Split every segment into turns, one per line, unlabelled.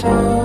time.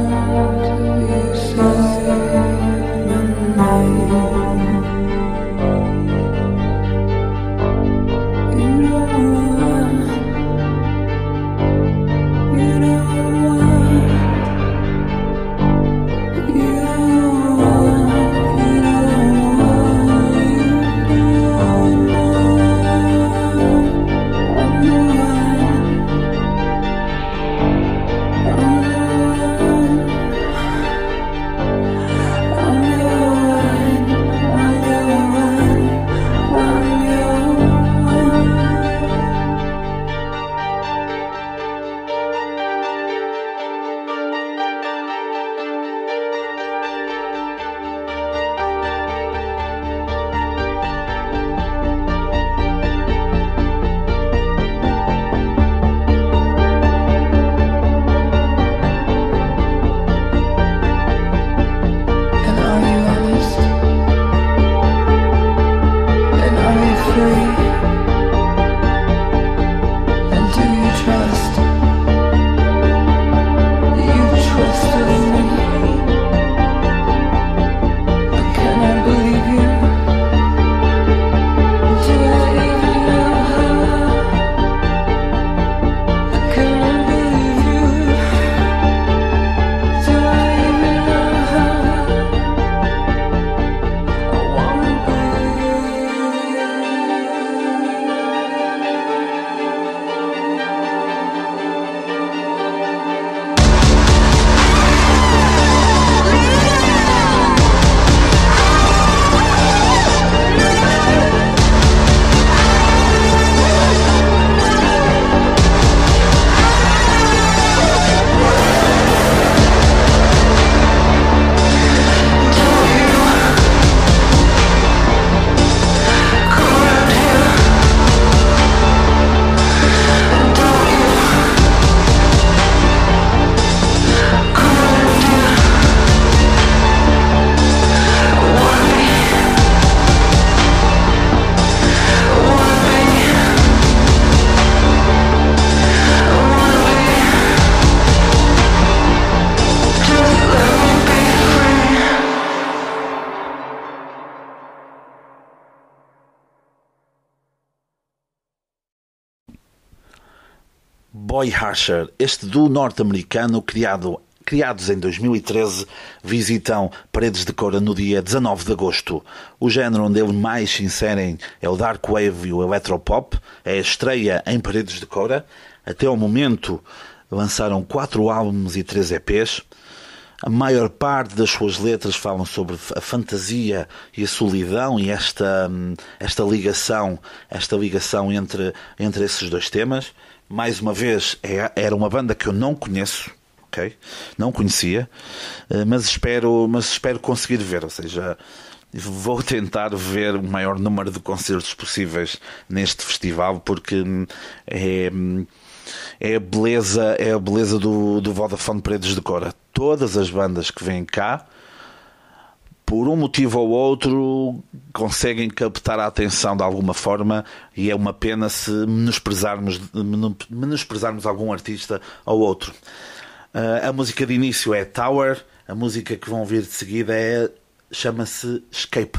Boy Hasher, este duo norte-americano criado criados em 2013, visitam Paredes de Cora no dia 19 de agosto. O género onde eles mais se inserem é o Dark Wave e o Electropop. É a estreia em Paredes de Cora. Até ao momento lançaram quatro álbuns e três EPs. A maior parte das suas letras falam sobre a fantasia e a solidão e esta, esta ligação, esta ligação entre, entre esses dois temas mais uma vez, é, era uma banda que eu não conheço, ok? Não conhecia, eh, mas espero, mas espero conseguir ver, ou seja, vou tentar ver o maior número de concertos possíveis neste festival porque hum, é, hum, é a beleza, é a beleza do, do Vodafone Paredes de Cora. Todas as bandas que vêm cá por um motivo ou outro, conseguem captar a atenção de alguma forma e é uma pena se menosprezarmos, menosprezarmos algum artista ou outro. Uh, a música de início é Tower, a música que vão vir de seguida é chama-se Escape.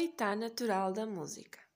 Habitat natural da música.